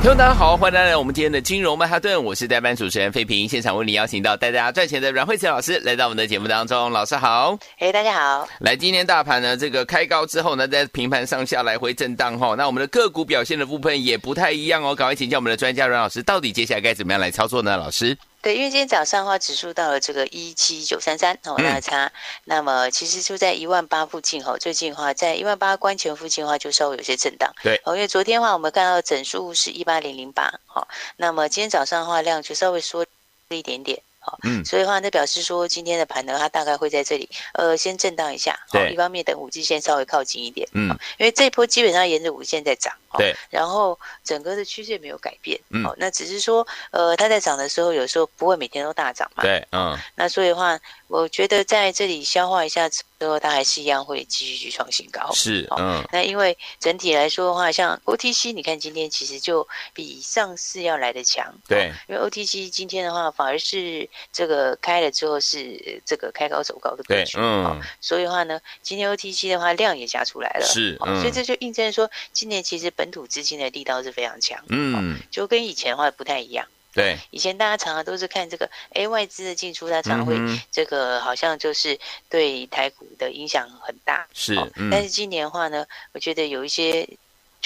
听众大家好，欢迎来到我们今天的金融曼哈顿，我是代班主持人费平，现场为你邀请到带大家赚钱的阮慧慈老师来到我们的节目当中，老师好，哎，大家好，来，今天大盘呢这个开高之后呢，在平盘上下来回震荡哈，那我们的个股表现的部分也不太一样哦，赶快请教我们的专家阮老师，到底接下来该怎么样来操作呢？老师。对，因为今天早上的话，指数到了这个一七九三三哦，那差，那么其实就在一万八附近哈，最近的话在一万八关前附近的话，就稍微有些震荡。对，哦，因为昨天的话，我们看到整数是一八零零八，好，那么今天早上的话，量就稍微缩了一点点。嗯，所以的话，那表示说今天的盘呢，它大概会在这里，呃，先震荡一下。对，一方面等五日线稍微靠近一点。嗯，因为这一波基本上沿着五日线在涨。对，然后整个的趋势没有改变。嗯，那只是说，呃，它在涨的时候，有时候不会每天都大涨嘛。对，嗯。那所以的话，我觉得在这里消化一下之后，它还是一样会继续去创新高。是，嗯。那因为整体来说的话，像 OTC，你看今天其实就比上市要来得强。对，因为 OTC 今天的话，反而是。这个开了之后是这个开高走高的格局，嗯、哦，所以的话呢，今天 OTC 的话量也加出来了，是，嗯、所以这就印证说，今年其实本土资金的力道是非常强，嗯、哦，就跟以前的话不太一样，对，以前大家常常都是看这个，哎，外资的进出，它常会这个好像就是对台股的影响很大，是，但是今年的话呢，我觉得有一些。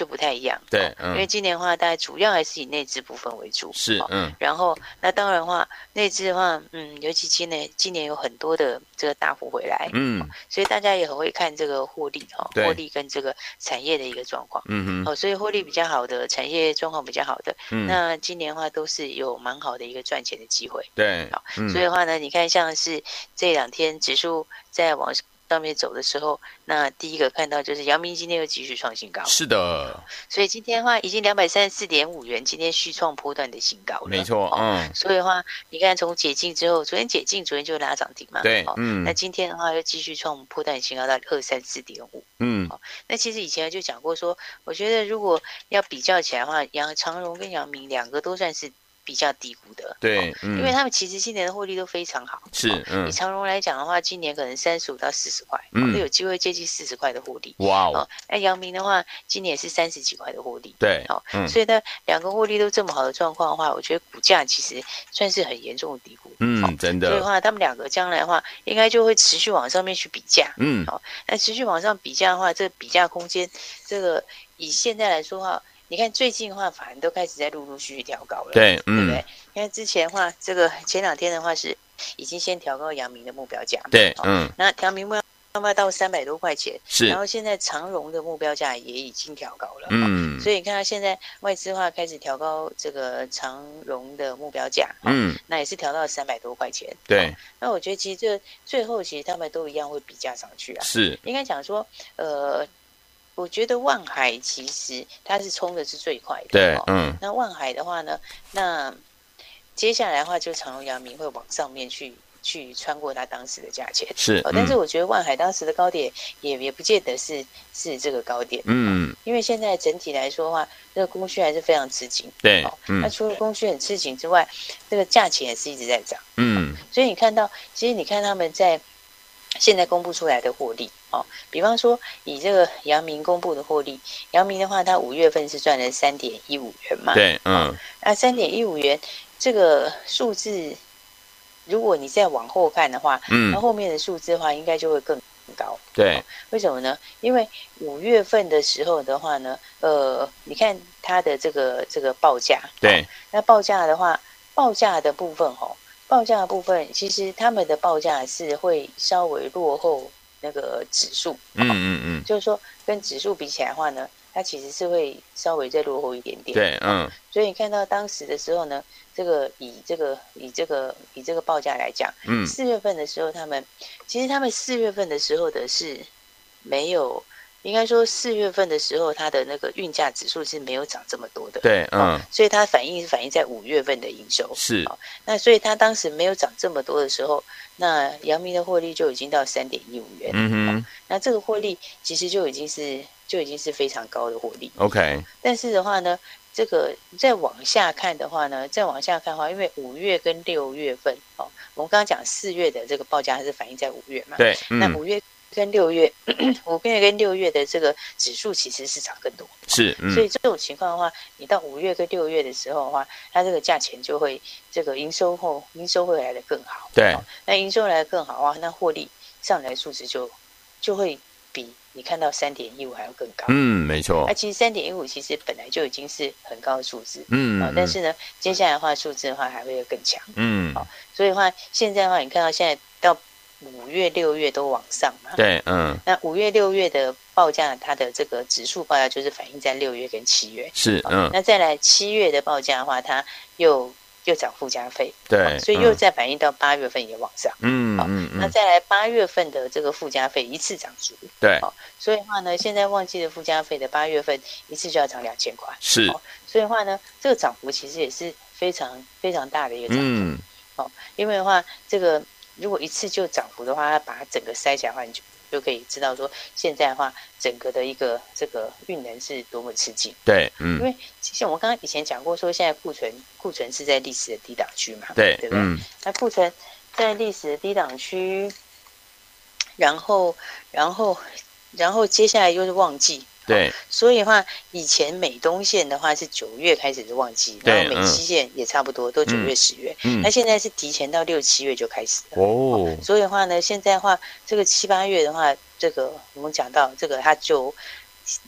就不太一样，对，嗯、因为今年的话，大概主要还是以内资部分为主，是，嗯，然后那当然的话，内资的话，嗯，尤其今年今年有很多的这个大户回来，嗯，所以大家也很会看这个获利哈，对。获利跟这个产业的一个状况，嗯哼，哦，所以获利比较好的产业状况比较好的，嗯，那今年的话都是有蛮好的一个赚钱的机会，对，好，嗯、所以的话呢，你看像是这两天指数在往上。面走的时候，那第一个看到就是阳明今天又继续创新高，是的，所以今天的话已经两百三十四点五元，今天续创波段的新高了，没错，嗯，所以的话，你看从解禁之后，昨天解禁，昨天就拉涨停嘛，对，嗯，那今天的话又继续创波段新高到二三四点五，嗯，那其实以前就讲过说，我觉得如果要比较起来的话，杨长荣跟阳明两个都算是。比较低估的，对，嗯、因为他们其实今年的获利都非常好。是，嗯、以长荣来讲的话，今年可能三十五到四十块，嗯，都有机会接近四十块的获利。哇哦，那阳明的话，今年也是三十几块的获利。对，好，嗯、所以呢，两个获利都这么好的状况的话，我觉得股价其实算是很严重的低估。嗯，真的。所以的话，他们两个将来的话，应该就会持续往上面去比价。嗯，好，那持续往上比价的话，这个比价空间，这个以现在来说的话。你看最近的话，反而都开始在陆陆续续调高了，对，嗯、对不对？因为之前的话，这个前两天的话是已经先调高阳明的目标价，对，嗯，那阳明目标价到三百多块钱，是，然后现在长荣的目标价也已经调高了，嗯，所以你看它现在外资的话开始调高这个长荣的目标价，嗯，那也是调到三百多块钱，对，那我觉得其实这最后其实他们都一样会比价上去啊，是，应该讲说，呃。我觉得万海其实它是冲的是最快的，对，嗯。那万海的话呢，那接下来的话就长荣、阳明会往上面去去穿过它当时的价钱，是。嗯、但是我觉得万海当时的高点也也不见得是是这个高点，嗯。因为现在整体来说的话，这个供需还是非常吃紧，对，嗯。那除了供需很吃紧之外，这个价钱也是一直在涨，嗯。所以你看到，其实你看他们在。现在公布出来的获利，哦，比方说以这个阳明公布的获利，阳明的话，它五月份是赚了三点一五元嘛？对，嗯，那三点一五元这个数字，如果你再往后看的话，嗯，那后面的数字的话，应该就会更高。对，哦，为什么呢？因为五月份的时候的话呢，呃，你看它的这个这个报价，对，哦，那报价的话，报价的部分，哦。报价的部分，其实他们的报价是会稍微落后那个指数，嗯嗯嗯，就是说跟指数比起来的话呢，它其实是会稍微再落后一点点，对，嗯，所以你看到当时的时候呢，这个以这个以这个以这个报价来讲，嗯，四月份的时候，他们其实他们四月份的时候的是没有应该说四月份的时候，它的那个运价指数是没有涨这么多的。对，嗯，哦、所以它反映是反映在五月份的营收。是、哦，那所以它当时没有涨这么多的时候，那阳明的获利就已经到三点一五元。嗯哼、哦，那这个获利其实就已经是就已经是非常高的获利。OK，但是的话呢，这个再往下看的话呢，再往下看的话，因为五月跟六月份，哦，我们刚刚讲四月的这个报价还是反映在五月嘛？对，嗯、那五月。跟六月，五月跟六月的这个指数其实是涨更多，是，嗯、所以这种情况的话，你到五月跟六月的时候的话，它这个价钱就会这个营收后营收会来的更好，对，那营收来的更好啊，那获利上来数值就就会比你看到三点一五还要更高，嗯，没错，那其实三点一五其实本来就已经是很高的数字，嗯，但是呢，接下来的话数字的话还会有更强，嗯，好，所以的话现在的话，你看到现在到。五月、六月都往上嘛？对，嗯。那五月、六月的报价，它的这个指数报价就是反映在六月跟七月。是，嗯。那再来七月的报价的话，它又又涨附加费，对，所以又再反映到八月份也往上。嗯嗯。那再来八月份的这个附加费一次涨足，对。所以的话呢，现在旺季的附加费的八月份一次就要涨两千块，是。所以的话呢，这个涨幅其实也是非常非常大的一个涨幅。嗯。哦，因为的话，这个。如果一次就涨幅的话，它把它整个筛起来的话，你就就可以知道说，现在的话，整个的一个这个运能是多么吃紧。对，嗯，因为其实我们刚刚以前讲过，说现在库存库存是在历史的低档区嘛，对，对不对？嗯，那库存在历史的低档区，然后，然后，然后接下来又是旺季。对、哦，所以的话，以前美东线的话是九月开始是旺季，然后美西线也差不多、嗯、都九月十月，嗯，那现在是提前到六七月就开始了。哦，哦。所以的话呢，现在的话，这个七八月的话，这个我们讲到这个，它就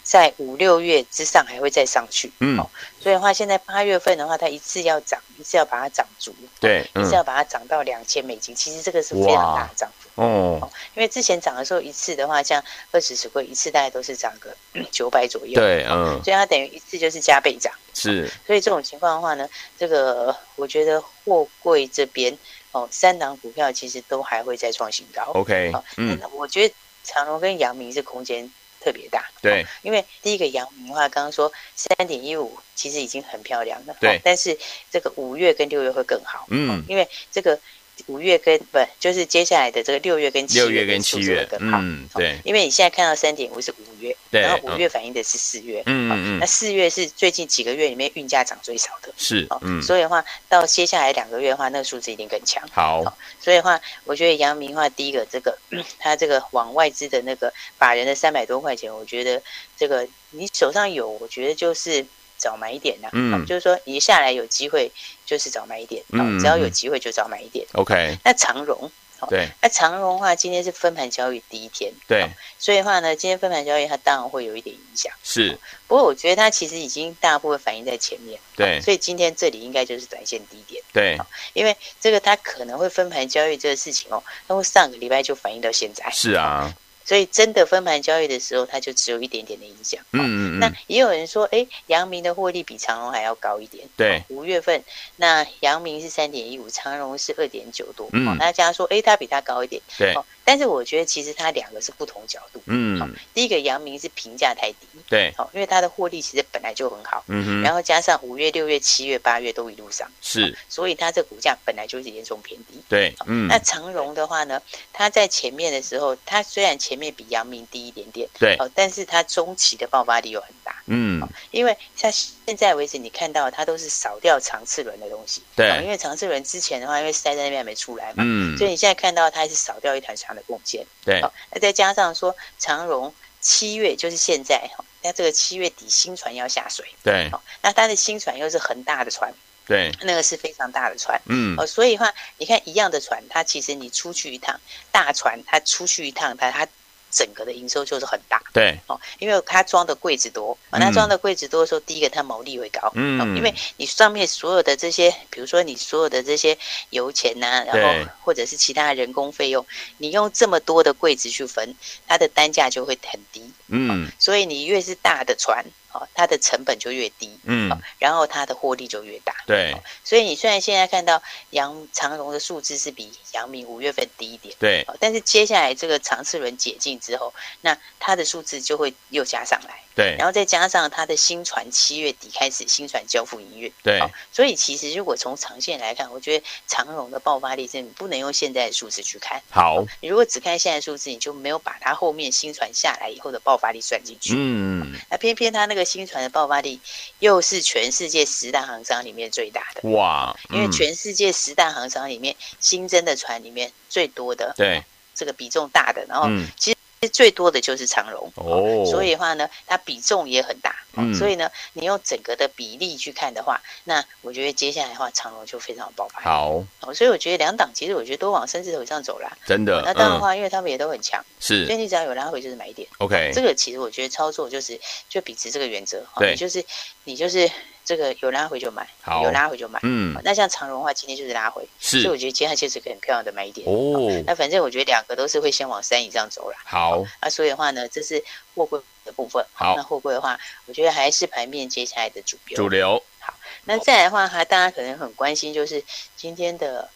在五六月之上还会再上去，嗯。哦、所以的话，现在八月份的话，它一次要涨，一次要把它涨足，对，一次要把它涨到两千美金，其实这个是非常大的涨幅。哦，因为之前涨的时候，一次的话，像二十十柜一次大概都是涨个 九百左右。对，嗯，所以它等于一次就是加倍涨。是，所以这种情况的话呢，这个我觉得货柜这边哦，三档股票其实都还会再创新高。OK，嗯，我觉得长隆跟阳明是空间特别大。对，因为第一个阳明的话，刚刚说三点一五其实已经很漂亮了。对，但是这个五月跟六月会更好。嗯，因为这个。五月跟不就是接下来的这个六月跟七月，六月跟七月更好，嗯，对，因为你现在看到三点五是五月，对，然后五月反映的是四月，嗯嗯，那四月是最近几个月里面运价涨最少的，是，嗯，所以的话到接下来两个月的话，那个数字一定更强，好，所以的话，我觉得阳明的话，第一个这个 他这个往外资的那个法人的三百多块钱，我觉得这个你手上有，我觉得就是。早买一点呐，嗯，就是说你下来有机会，就是早买一点，嗯，只要有机会就早买一点，OK。那长荣，对，那长荣的话，今天是分盘交易第一天，对，所以的话呢，今天分盘交易它当然会有一点影响，是。不过我觉得它其实已经大部分反映在前面，对，所以今天这里应该就是短线低点，对，因为这个它可能会分盘交易这个事情哦，它会上个礼拜就反映到现在，是啊。所以真的分盘交易的时候，它就只有一点点的影响。嗯嗯，嗯那也有人说，哎，阳明的获利比长荣还要高一点。对，五月份那阳明是三点一五，长荣是二点九多。嗯，大家说，哎，它比它高一点。对。但是我觉得其实它两个是不同角度。嗯，好，第一个阳明是评价太低，对，好，因为它的获利其实本来就很好，嗯哼，然后加上五月、六月、七月、八月都一路上，是，所以它这股价本来就是严重偏低。对，嗯，那长荣的话呢，它在前面的时候，它虽然前面比阳明低一点点，对，哦，但是它中期的爆发力又很大，嗯，因为像现在为止，你看到它都是少掉长次轮的东西，对，因为长次轮之前的话，因为塞在那边还没出来嘛，嗯，所以你现在看到它还是少掉一台长的贡献，对，那再加上说长荣七月就是现在哈，那这个七月底新船要下水，对，那它的新船又是很大的船，对，那个是非常大的船，嗯，哦，所以的话你看一样的船，它其实你出去一趟大船，它出去一趟它它。整个的营收就是很大，对。哦，因为它装的柜子多，那装的柜子多的时候，第一个它毛利会高，嗯，因为你上面所有的这些，比如说你所有的这些油钱呐、啊，然后或者是其他人工费用，你用这么多的柜子去分，它的单价就会很低，嗯，所以你越是大的船。哦，它的成本就越低，嗯，然后它的获利就越大，对。所以你虽然现在看到杨长荣的数字是比杨明五月份低一点，对，但是接下来这个长次轮解禁之后，那它的数字就会又加上来。对，然后再加上它的新船七月底开始新船交付营运，对、哦，所以其实如果从长线来看，我觉得长荣的爆发力是你不能用现在的数字去看。好，哦、你如果只看现在数字，你就没有把它后面新船下来以后的爆发力算进去。嗯，那偏偏它那个新船的爆发力又是全世界十大航商里面最大的。哇，因为全世界十大航商里面新增的船里面最多的，对，这个比重大的，然后其实。最多的就是长荣哦，所以的话呢，它比重也很大，嗯，所以呢，你用整个的比例去看的话，那我觉得接下来的话，长荣就非常爆发。好，所以我觉得两档其实我觉得都往生字头上走了，真的。那当然的话，因为他们也都很强，是，所以你只要有拉回就是买点。OK，这个其实我觉得操作就是就秉持这个原则，对，就是你就是。这个有拉回就买，有拉回就买。嗯，那像长荣的话，今天就是拉回，是，所以我觉得接下来就是个很漂亮的买点。哦，那反正我觉得两个都是会先往三以上走了。好，那所以的话呢，这是货柜的部分。好，那货柜的话，我觉得还是盘面接下来的主流。主流。好，那再来的话，还大家可能很关心，就是今天的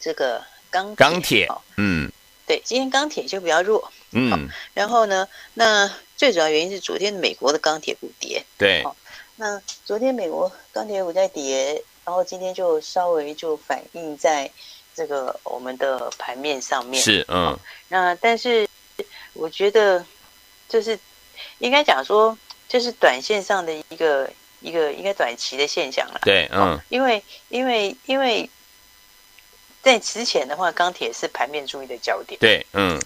这个钢钢铁。嗯，对，今天钢铁就比较弱。嗯，然后呢，那最主要原因是昨天美国的钢铁股跌。对。那昨天美国钢铁股在跌，然后今天就稍微就反映在这个我们的盘面上面。是，嗯。那但是我觉得就是应该讲说，就是短线上的一个一个应该短期的现象了。对，嗯。因为因为因为在之前的话，钢铁是盘面注意的焦点。对，嗯。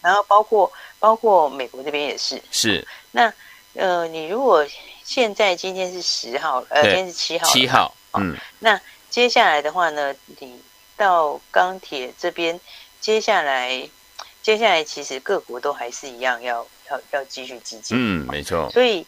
然后包括包括美国这边也是。是。那呃，你如果现在今天是十号，呃，今天是七号，七号，嗯，那接下来的话呢，你到钢铁这边，接下来，接下来其实各国都还是一样要，要要要继续积极，嗯，没错，所以，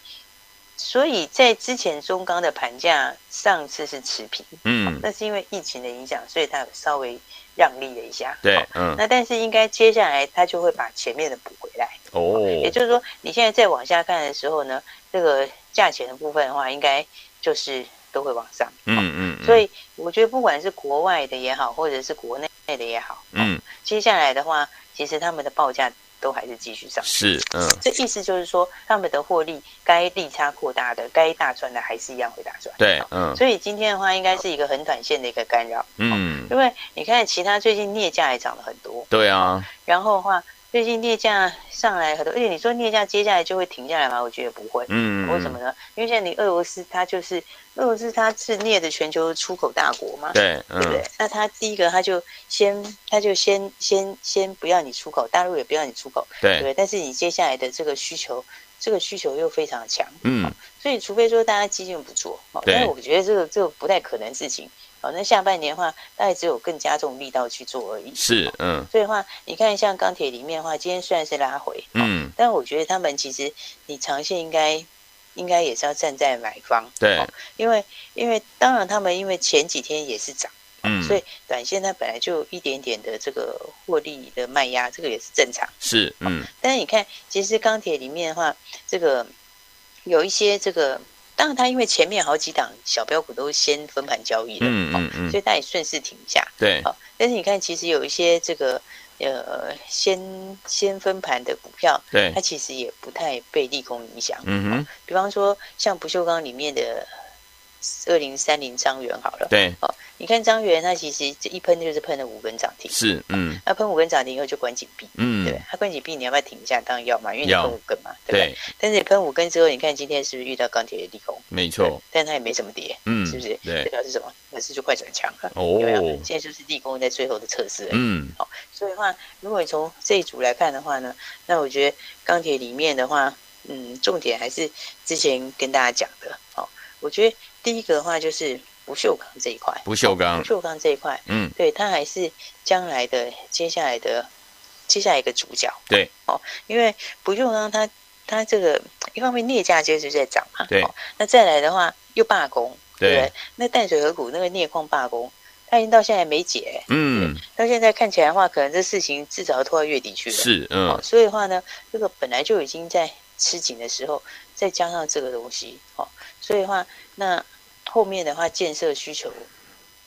所以在之前中钢的盘价上次是持平，嗯，那是因为疫情的影响，所以它有稍微让利了一下，对，嗯，那但是应该接下来它就会把前面的补回来，哦，也就是说，你现在再往下看的时候呢，这个。价钱的部分的话，应该就是都会往上。嗯嗯，嗯，所以我觉得不管是国外的也好，或者是国内的也好，嗯，接下来的话，其实他们的报价都还是继续上。是，嗯，这意思就是说，他们的获利该利差扩大的，该大赚的还是一样会大赚。对，嗯，所以今天的话，应该是一个很短线的一个干扰。嗯，因为你看，其他最近镍价也涨了很多。对啊，然后的话。最近镍价上来很多，而且你说镍价接下来就会停下来吗？我觉得不会。嗯，为什么呢？因为现在你俄罗斯它就是俄罗斯，它是镍的全球出口大国嘛。对，嗯、对不对？那它第一个，它就先，它就先先先不要你出口，大陆也不要你出口。对，对。但是你接下来的这个需求，这个需求又非常强。嗯。所以除非说大家基金不做，哦。但是我觉得这个这个不太可能事情。好，那下半年的话，大概只有更加重力道去做而已。是，嗯。所以的话，你看像钢铁里面的话，今天虽然是拉回，嗯，但我觉得他们其实你长线应该应该也是要站在买方。对。因为因为当然他们因为前几天也是涨，嗯，所以短线它本来就有一点点的这个获利的卖压，这个也是正常。是，嗯。但是你看，其实钢铁里面的话，这个有一些这个。当然，它因为前面好几档小标股都先分盘交易了，嗯嗯嗯，所以它也顺势停下。对，好，但是你看，其实有一些这个呃先先分盘的股票，对，它其实也不太被利空影响。嗯哼，比方说像不锈钢里面的二零三零张元好了，对，好。你看张元，它其实这一喷就是喷了五根涨停，是，嗯，那喷五根涨停以后就关紧闭，嗯，对，它关紧闭，你要不要停一下？当然要嘛，因为你喷五根嘛，对不对？但是你喷五根之后，你看今天是不是遇到钢铁的利空？没错，但它也没怎么跌，嗯，是不是？对，这表示什么？表示就快转强了，哦，有没有？现在就是利空在最后的测试，嗯，好，所以的话，如果你从这一组来看的话呢，那我觉得钢铁里面的话，嗯，重点还是之前跟大家讲的，好，我觉得第一个的话就是。不锈钢这一块，不锈钢，不锈钢这一块，嗯，对，它还是将来的接下来的接下来一个主角，对，哦，因为不锈钢它它这个一方面镍价就是在涨嘛，对，那再来的话又罢工，对，对，那淡水河谷那个镍矿罢工，它已经到现在没解，嗯，到现在看起来的话，可能这事情至少要拖到月底去了，是，嗯，所以的话呢，这个本来就已经在吃紧的时候，再加上这个东西，哦，所以的话，那后面的话建设需求，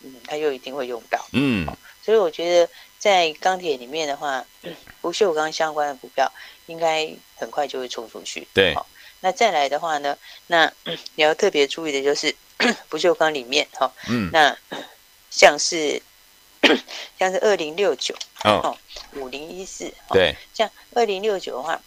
嗯，它就一定会用到，嗯，所以我觉得在钢铁里面的话，不锈钢相关的股票应该很快就会冲出去，对，好那再来的话呢，那 你要特别注意的就是 不锈钢里面，哈，嗯，那像是。像是二零六九哦，五零一四对，像二零六九的话，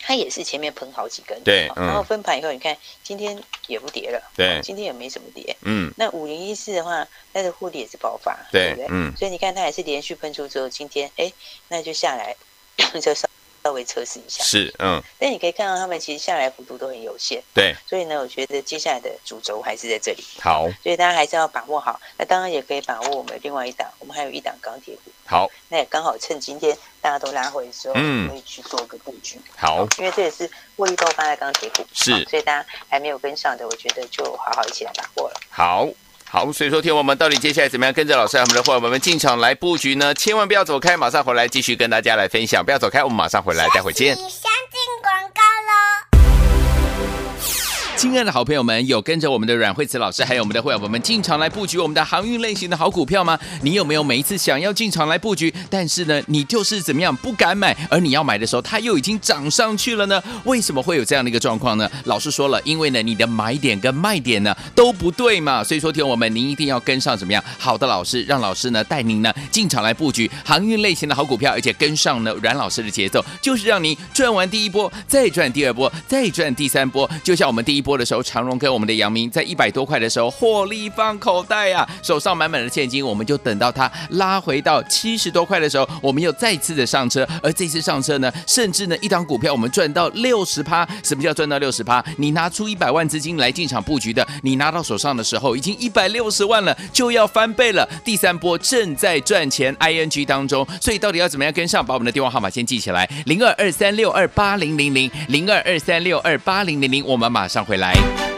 它也是前面喷好几根对，然后分盘以后，你看今天也不跌了，对，今天也没怎么跌，嗯，那五零一四的话，它的护理也是爆发，对，对不对？嗯，所以你看它也是连续喷出之后，今天哎，那就下来 就上。稍微测试一下，是嗯，但你可以看到他们其实下来幅度都很有限，对，所以呢，我觉得接下来的主轴还是在这里。好，所以大家还是要把握好。那当然也可以把握我们另外一档，我们还有一档钢铁股。好，那也刚好趁今天大家都拉回的时候，嗯，可以去做个布局。好，因为这也是获利爆发的钢铁股，是，所以大家还没有跟上的，我觉得就好好一起来把握了。好。好，所以说，听我们到底接下来怎么样跟着老师我们的伙伴们进场来布局呢？千万不要走开，马上回来继续跟大家来分享。不要走开，我们马上回来，待会见。亲爱的好朋友们，有跟着我们的阮慧慈老师，还有我们的会员朋友们进场来布局我们的航运类型的好股票吗？你有没有每一次想要进场来布局，但是呢，你就是怎么样不敢买，而你要买的时候，它又已经涨上去了呢？为什么会有这样的一个状况呢？老师说了，因为呢，你的买点跟卖点呢都不对嘛，所以说，听我们，您一定要跟上怎么样好的老师，让老师呢带您呢进场来布局航运类型的好股票，而且跟上呢阮老师的节奏，就是让你赚完第一波，再赚第二波，再赚第三波，就像我们第一。波的时候，长荣跟我们的杨明在一百多块的时候获利放口袋啊，手上满满的现金，我们就等到它拉回到七十多块的时候，我们又再次的上车。而这次上车呢，甚至呢一档股票我们赚到六十趴。什么叫赚到六十趴？你拿出一百万资金来进场布局的，你拿到手上的时候已经一百六十万了，就要翻倍了。第三波正在赚钱，ING 当中，所以到底要怎么样跟上？把我们的电话号码先记起来：零二二三六二八零零零零二二三六二八零零零，我们马上回。来。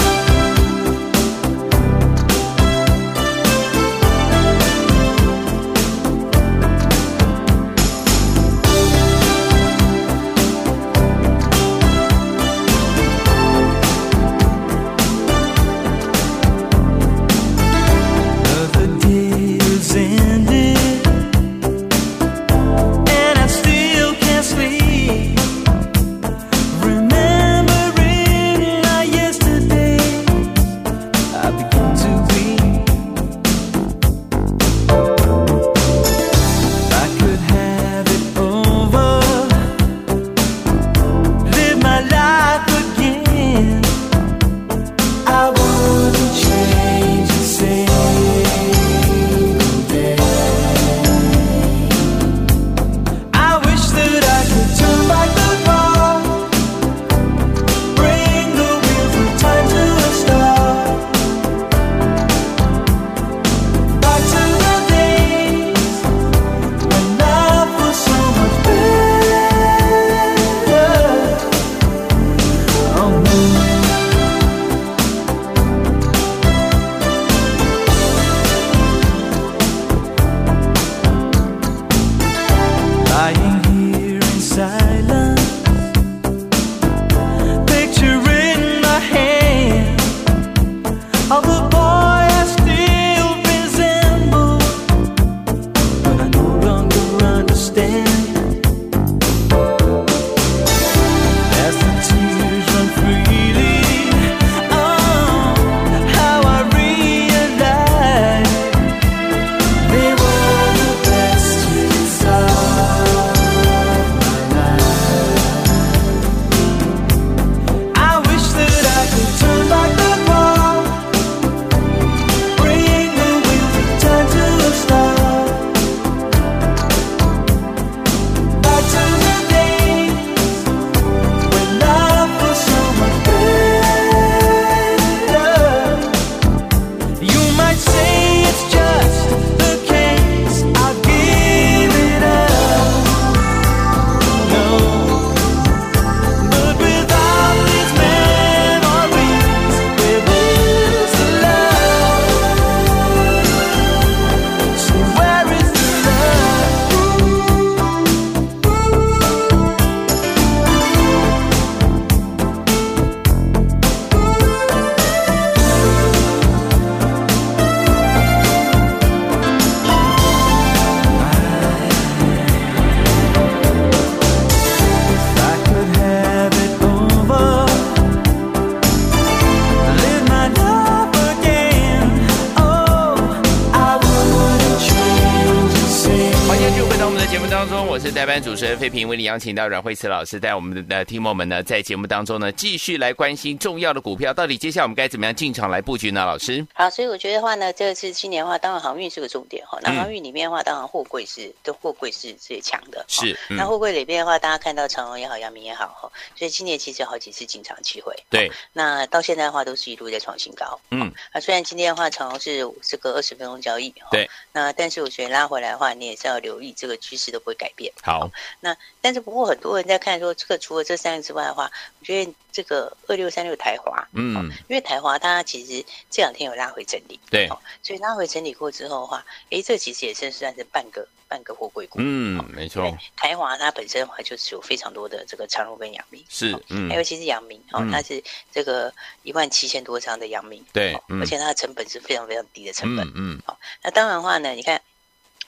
费平，为你邀请到阮慧慈老师带我们的听众们呢，在节目当中呢，继续来关心重要的股票，到底接下来我们该怎么样进场来布局呢？老师，好，所以我觉得话呢，这次今年的话，当然航运是个重点哈。那航运里面的话，当然货柜是，都货柜是最强的。是，那货柜里面的话，大家看到长荣也好，阳明也好哈，所以今年其实有好几次进场机会。对，那到现在的话，都是一路在创新高。嗯，那，虽然今天的话，长荣是这个二十分钟交易。对，那但是我觉得拉回来的话，你也是要留意这个趋势都不会改变。好，那但是不过很多人在看说，这个除了这三个之外的话，我觉得这个二六三六台华，嗯，因为台华它其实这两天有拉回整理，对，所以拉回整理过之后的话，哎，这其实也是算是半个半个货柜股，嗯，没错。台华它本身的话就是有非常多的这个长荣跟阳明，是，嗯，尤其是阳明哦，它是这个一万七千多张的阳明，对，而且它的成本是非常非常低的成本，嗯，好，那当然的话呢，你看。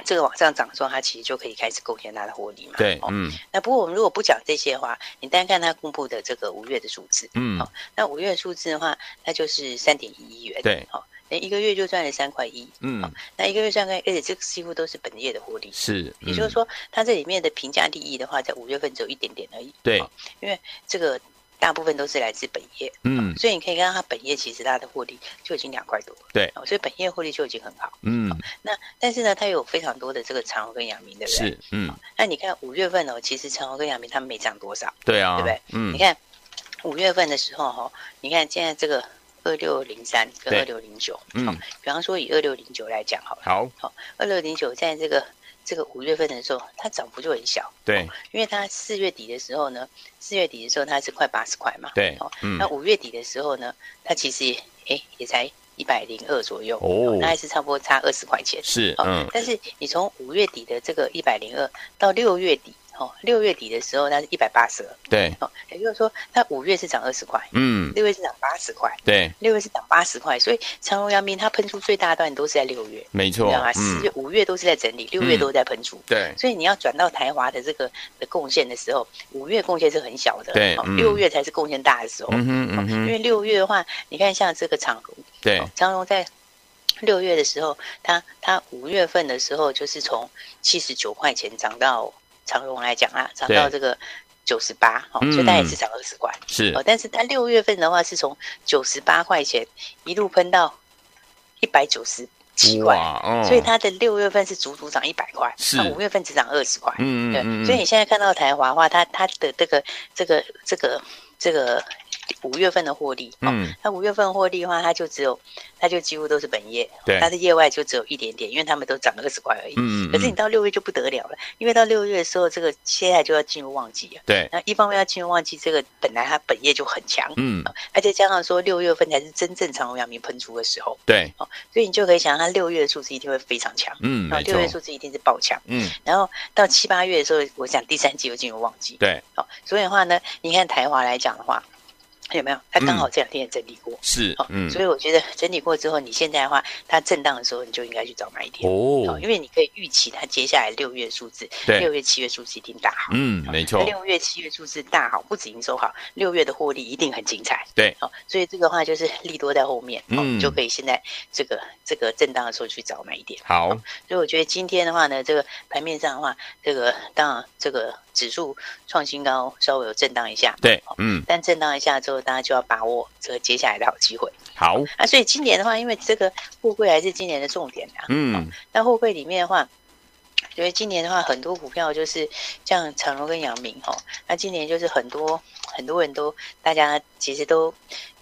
这个往上涨的时候，它其实就可以开始贡献它的获利嘛。对，嗯。那不过我们如果不讲这些的话，你单看它公布的这个五月的数字，嗯，好，那五月的数字的话，它就是三点一亿元，对，好，那一个月就赚了三块一，嗯，那一个月赚个，而且这个几乎都是本业的获利，是，也就是说，它这里面的评价利益的话，在五月份只有一点点而已，对，因为这个。大部分都是来自本业，嗯，所以你可以看到它本业其实它的获利就已经两块多，对，所以本业获利就已经很好，嗯，那但是呢，它有非常多的这个长虹跟阳明，对不对？是，嗯，那你看五月份哦，其实长虹跟阳明他们没涨多少，对啊，对不对？嗯，你看五月份的时候哈，你看现在这个二六零三跟二六零九，嗯，比方说以二六零九来讲好了，好，好，二六零九在这个。这个五月份的时候，它涨幅就很小，对，因为它四月底的时候呢，四月底的时候它是快八十块嘛，对，哦，嗯，那五月底的时候呢，它其实诶也才一百零二左右，哦，那还是差不多差二十块钱，是，嗯，但是你从五月底的这个一百零二到六月底。哦，六月底的时候，它是一百八十二，对，哦，也就是说，它五月是涨二十块，嗯，六月是涨八十块，对，六月是涨八十块，所以长荣阳明它喷出最大段都是在六月，没错，知道吗？四月、五月都是在整理，六月都在喷出，对，所以你要转到台华的这个的贡献的时候，五月贡献是很小的，对，六月才是贡献大的时候，嗯嗯，因为六月的话，你看像这个长荣，对，长荣在六月的时候，它它五月份的时候就是从七十九块钱涨到。长荣来讲啊，涨到这个九十八，哦，所以它也是涨二十块，是哦。但是它六月份的话，是从九十八块钱一路喷到一百九十七块，哦、所以它的六月份是足足涨一百块，是。五月份只涨二十块，嗯嗯嗯。对，所以你现在看到台华的话，它它的这个这个这个这个。五月份的获利，嗯，那五月份获利的话，它就只有，它就几乎都是本业，对，它的业外就只有一点点，因为他们都涨了二十块而已，嗯，可是你到六月就不得了了，因为到六月的时候，这个现在就要进入旺季了，对，那一方面要进入旺季，这个本来它本业就很强，嗯，而且加上说六月份才是真正长荣阳明喷出的时候，对，哦，所以你就可以想象它六月的数字一定会非常强，嗯，然后六月数字一定是爆强，嗯，然后到七八月的时候，我想第三季又进入旺季，对，好，所以的话呢，你看台华来讲的话。有没有？它刚好这两天也整理过，是，嗯，所以我觉得整理过之后，你现在的话，它震荡的时候，你就应该去找买点哦，因为你可以预期它接下来六月数字，六月七月数字一定大好，嗯，没错，六月七月数字大好，不止营收好，六月的获利一定很精彩，对，好，所以这个话就是利多在后面，嗯，就可以现在这个这个震荡的时候去找买点，好，所以我觉得今天的话呢，这个盘面上的话，这个当然这个指数创新高，稍微有震荡一下，对，嗯，但震荡一下之后，大家就要把握。这个接下来的好机会，好。啊，所以今年的话，因为这个货柜还是今年的重点啊，嗯，那货柜里面的话，觉得今年的话，很多股票就是像长荣跟阳明哈，那今年就是很多很多人都，大家其实都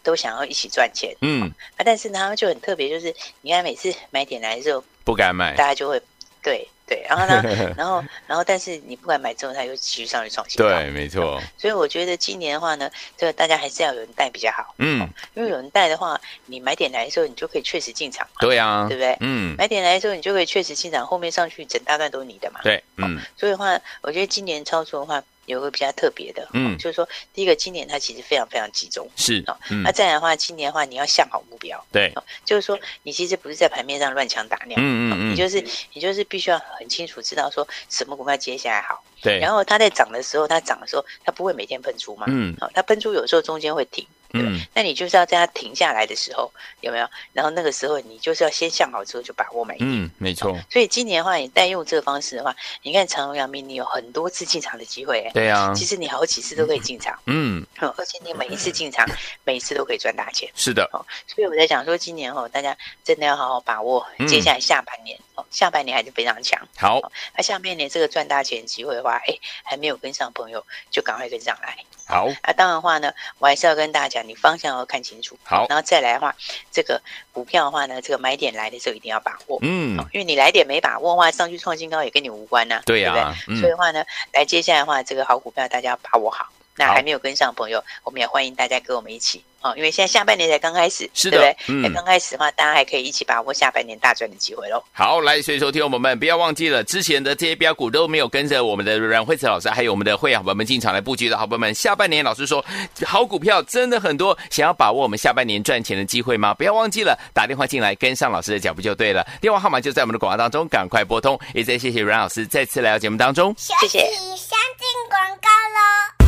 都想要一起赚钱，嗯，啊，但是他们就很特别，就是你看每次买点来的时候，不敢买，大家就会对。对，然后呢，然后，然后，但是你不管买之后，它又继续上去创新高。对，没错。所以我觉得今年的话呢，这个大家还是要有人带比较好。嗯，因为有人带的话，你买点来的时候，你就可以确实进场。对啊，对不对？嗯，买点来的时候，你就可以确实进场，后面上去整大段都是你的嘛。对，嗯。所以的话，我觉得今年操作的话。有个比较特别的，嗯，就是说，第一个，今年它其实非常非常集中，是啊，那再来的话，今年的话，你要向好目标，对，就是说，你其实不是在盘面上乱枪打鸟，嗯嗯嗯，你就是你就是必须要很清楚知道说什么股票接下来好，对，然后它在涨的时候，它涨的时候，它不会每天喷出嘛，嗯，好，它喷出有时候中间会停，对嗯，那你就是要在它停下来的时候，有没有？然后那个时候你就是要先想好之后就把握买点。嗯，没错。所以今年的话，你代用这个方式的话，你看长荣、阳明，你有很多次进场的机会。对啊，其实你好几次都可以进场。嗯，而且你每一次进场，每一次都可以赚大钱。是的。哦，所以我在讲说，今年哦，大家真的要好好把握接下来下半年。哦，下半年还是非常强。好，那下半年这个赚大钱机会的话，哎，还没有跟上朋友，就赶快跟上来。好，啊，当然的话呢，我还是要跟大家讲，你方向要看清楚。好，然后再来的话，这个股票的话呢，这个买点来的时候一定要把握。嗯，因为你来点没把握的话，上去创新高也跟你无关呐、啊。对呀、啊，对不对？嗯、所以的话呢，来接下来的话，这个好股票大家要把握好。那还没有跟上的朋友，我们也欢迎大家跟我们一起。哦，因为现在下半年才刚开始，是的，对不对？嗯，刚开始的话，大家还可以一起把握下半年大赚的机会喽。好，来，所以说听我们不要忘记了，之前的这些标股都没有跟着我们的阮慧慈老师，还有我们的会员伙伴们进场来布局的好朋友们，下半年老师说好股票真的很多，想要把握我们下半年赚钱的机会吗？不要忘记了打电话进来跟上老师的脚步就对了，电话号码就在我们的广告当中，赶快拨通。也再谢谢阮老师再次来到节目当中，谢谢。相进广告喽。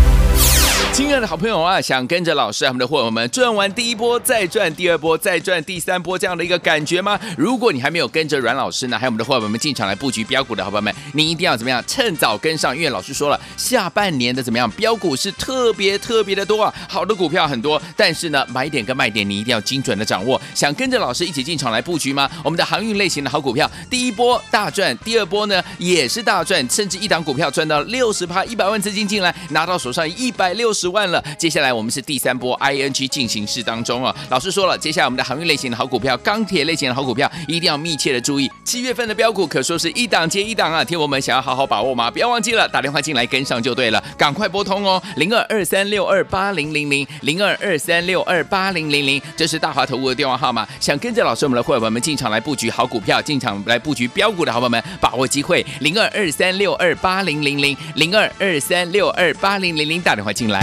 亲爱的好朋友啊，想跟着老师，我们的伙伴们赚完第一波，再赚第二波，再赚第三波这样的一个感觉吗？如果你还没有跟着阮老师呢，还有我们的伙伴们进场来布局标股的好朋友们，你一定要怎么样？趁早跟上，因为老师说了，下半年的怎么样？标股是特别特别的多啊，好的股票很多，但是呢，买点跟卖点你一定要精准的掌握。想跟着老师一起进场来布局吗？我们的航运类型的好股票，第一波大赚，第二波呢也是大赚，甚至一档股票赚到六十趴，一百万资金进来，拿到手上一百六十。万了，接下来我们是第三波 ING 进行式当中啊。老师说了，接下来我们的航运类型的好股票、钢铁类型的好股票，一定要密切的注意。七月份的标股可说是一档接一档啊，听我们想要好好把握吗？不要忘记了，打电话进来跟上就对了，赶快拨通哦，零二二三六二八零零零零二二三六二八零零零，这是大华投顾的电话号码。想跟着老师我们的会员们进场来布局好股票，进场来布局标股的好朋友们，把握机会，零二二三六二八零零零零二二三六二八零零零，打电话进来。